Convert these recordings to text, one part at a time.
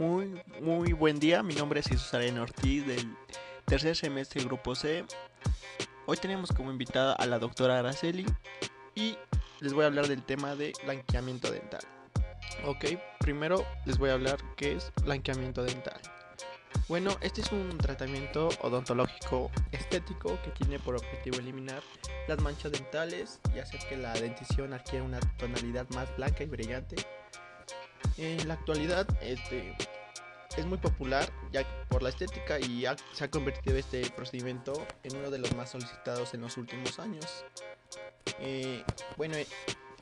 Muy, muy buen día. Mi nombre es Jesús Arena Ortiz del tercer semestre Grupo C. Hoy tenemos como invitada a la doctora Araceli y les voy a hablar del tema de blanqueamiento dental. Ok, primero les voy a hablar qué es blanqueamiento dental. Bueno, este es un tratamiento odontológico estético que tiene por objetivo eliminar las manchas dentales y hacer que la dentición adquiera una tonalidad más blanca y brillante en la actualidad este, es muy popular ya por la estética y se ha convertido este procedimiento en uno de los más solicitados en los últimos años. Eh, bueno,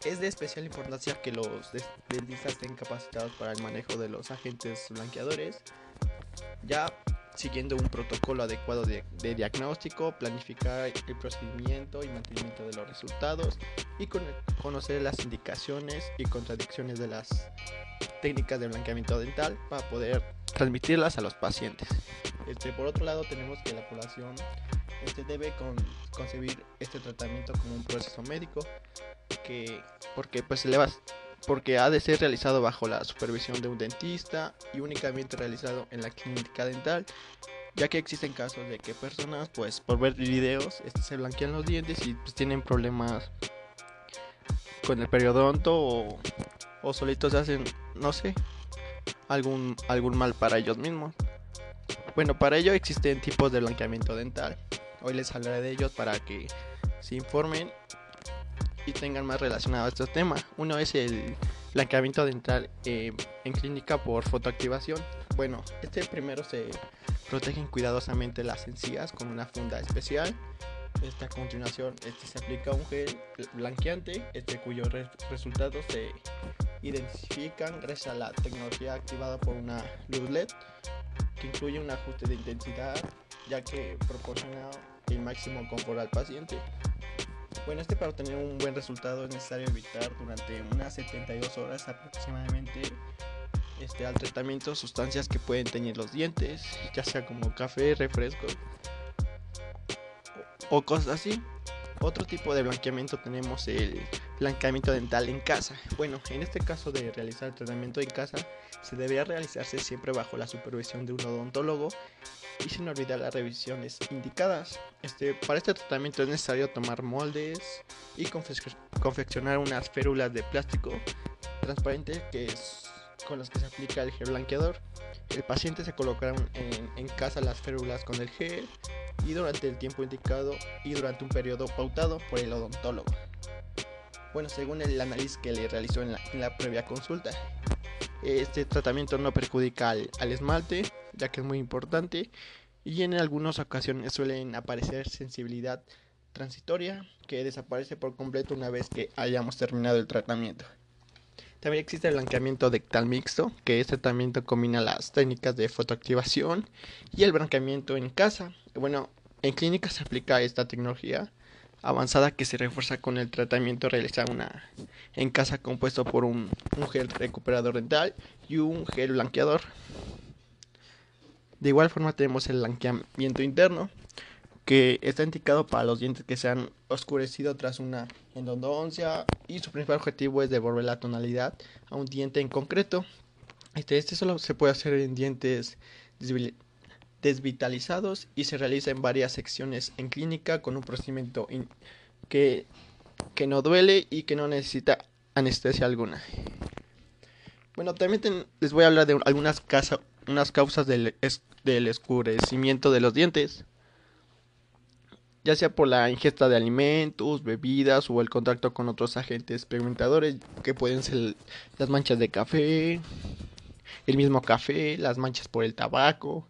es de especial importancia que los dentistas estén capacitados para el manejo de los agentes blanqueadores, ya siguiendo un protocolo adecuado de, diagnóstico, planificar el procedimiento y mantenimiento de los resultados y conocer las indicaciones y contradicciones de las técnicas de blanqueamiento dental para poder transmitirlas a los pacientes. Este, por otro lado, tenemos que la población este, debe concebir este tratamiento como un proceso médico que, porque, pues, le va, porque ha de ser realizado bajo la supervisión de un dentista y únicamente realizado en la clínica dental ya que existen casos de que personas pues por ver videos este, se blanquean los dientes y pues tienen problemas con el periodonto o, o solitos hacen, no sé, algún, algún mal para ellos mismos. Bueno, para ello existen tipos de blanqueamiento dental. Hoy les hablaré de ellos para que se informen y tengan más relacionado a este tema. Uno es el blanqueamiento dental eh, en clínica por fotoactivación. Bueno, este primero se protegen cuidadosamente las encías con una funda especial este, a continuación este, se aplica un gel blanqueante este, cuyos resultados se identifican gracias a la tecnología activada por una luz LED que incluye un ajuste de intensidad ya que proporciona el máximo confort al paciente. Bueno, este para obtener un buen resultado es necesario evitar durante unas 72 horas aproximadamente este, al tratamiento sustancias que pueden teñir los dientes, ya sea como café, refresco, o cosas así. Otro tipo de blanqueamiento tenemos el blanqueamiento dental en casa. Bueno, en este caso de realizar tratamiento en casa, se debería realizarse siempre bajo la supervisión de un odontólogo y sin olvidar las revisiones indicadas. Este, para este tratamiento es necesario tomar moldes y confeccionar unas férulas de plástico transparente que es con las que se aplica el gel blanqueador. El paciente se colocará en, en casa las férulas con el gel y durante el tiempo indicado y durante un periodo pautado por el odontólogo. Bueno, según el análisis que le realizó en la, previa consulta, este tratamiento no perjudica al, al, esmalte, ya que es muy importante, y en algunas ocasiones suelen aparecer sensibilidad transitoria que desaparece por completo una vez que hayamos terminado el tratamiento. También existe el blanqueamiento dectal mixto, que este tratamiento combina las técnicas de fotoactivación y el blanqueamiento en casa. Bueno, en clínica se aplica esta tecnología avanzada que se refuerza con el tratamiento realizado en casa compuesto por un, un gel recuperador dental y un gel blanqueador. De igual forma tenemos el blanqueamiento interno, que está indicado para los dientes que se han oscurecido tras una endodoncia y su principal objetivo es devolver la tonalidad a un diente en concreto. Este, este solo se puede hacer en dientes desvitalizados y se realiza en varias secciones en clínica con un procedimiento que, que no duele y que no necesita anestesia alguna. Bueno, también les voy a hablar de algunas unas causas del, del escurecimiento de los dientes ya sea por la ingesta de alimentos, bebidas o el contacto con otros agentes experimentadores que pueden ser las manchas de café, el mismo café, las manchas por el tabaco,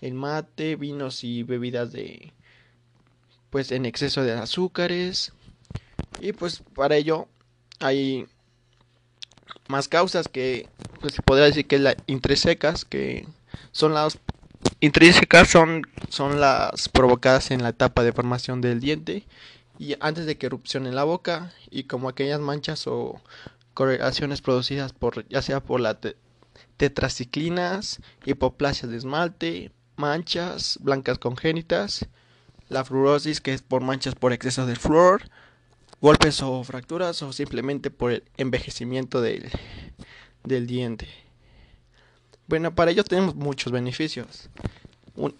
el mate, vinos y bebidas de pues en exceso de azúcares. Y pues para ello hay más causas que pues se podría decir que la intrisecas que son las intrínsecas son, son las provocadas en la etapa de formación del diente y antes de que erupcione en la boca. Y como aquellas manchas o correlaciones producidas por ya sea por la tetraciclinas, hipoplasias de esmalte, manchas blancas congénitas, la fluorosis que es por manchas por exceso de flúor, golpes o fracturas o simplemente por el envejecimiento del, del diente. Bueno, para ello tenemos muchos beneficios.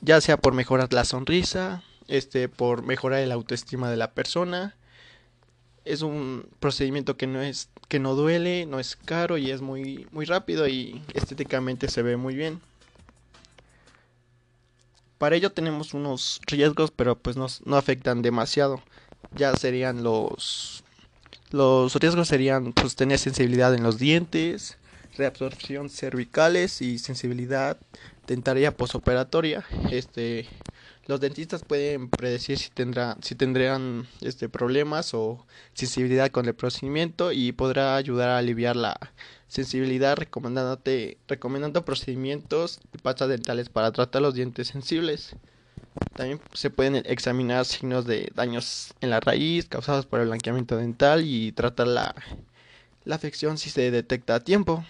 ya sea por mejorar la sonrisa, este, por mejorar el autoestima de la persona. Es un procedimiento que no es que no duele, no es caro y es muy muy rápido y estéticamente se ve muy bien. Para ello tenemos unos riesgos, pero pues no, no afectan demasiado. Ya serían los los riesgos serían pues tener sensibilidad en los dientes, reabsorción cervicales y sensibilidad dentaria posoperatoria. Este, los dentistas pueden predecir si tendrán si tendrán este problemas o sensibilidad con el procedimiento y podrá ayudar a aliviar la sensibilidad recomendándote recomendando procedimientos y pastas dentales para tratar los dientes sensibles. También se pueden examinar signos de daños en la raíz causados por el blanqueamiento dental y tratar la, la afección si se detecta a tiempo.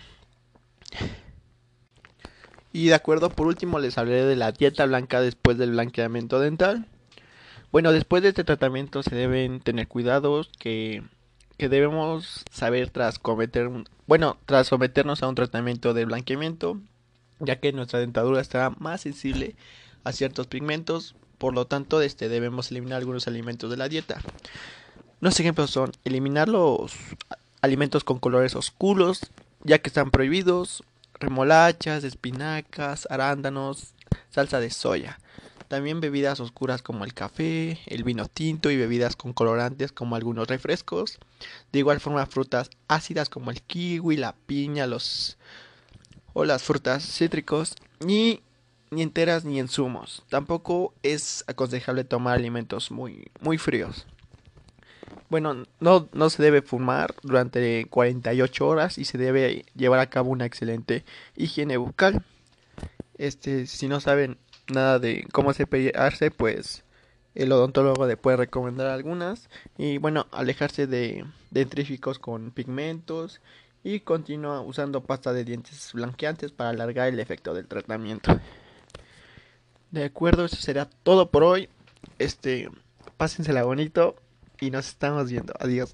Y de acuerdo, por último les hablaré de la dieta blanca después del blanqueamiento dental. Bueno, después de este tratamiento se deben tener cuidados que, que debemos saber tras cometer bueno, tras someternos a un tratamiento de blanqueamiento, ya que nuestra dentadura estará más sensible a ciertos pigmentos, por lo tanto, este debemos eliminar algunos alimentos de la dieta. Unos ejemplos son eliminar los alimentos con colores oscuros, ya que están prohibidos, remolachas, espinacas, arándanos, salsa de soya. También bebidas oscuras como el café, el vino tinto y bebidas con colorantes como algunos refrescos. De igual forma frutas ácidas como el kiwi, la piña, los o las frutas cítricos y ni enteras ni en zumos. Tampoco es aconsejable tomar alimentos muy muy fríos. Bueno, no, no se debe fumar durante 48 horas y se debe llevar a cabo una excelente higiene bucal. Este, si no saben nada de cómo cepillarse, pues el odontólogo le puede recomendar algunas. Y bueno, alejarse de dentríficos con pigmentos y continúa usando pasta de dientes blanqueantes para alargar el efecto del tratamiento. De acuerdo, eso será todo por hoy. Este, pásensela bonito y nos estamos viendo. Adiós.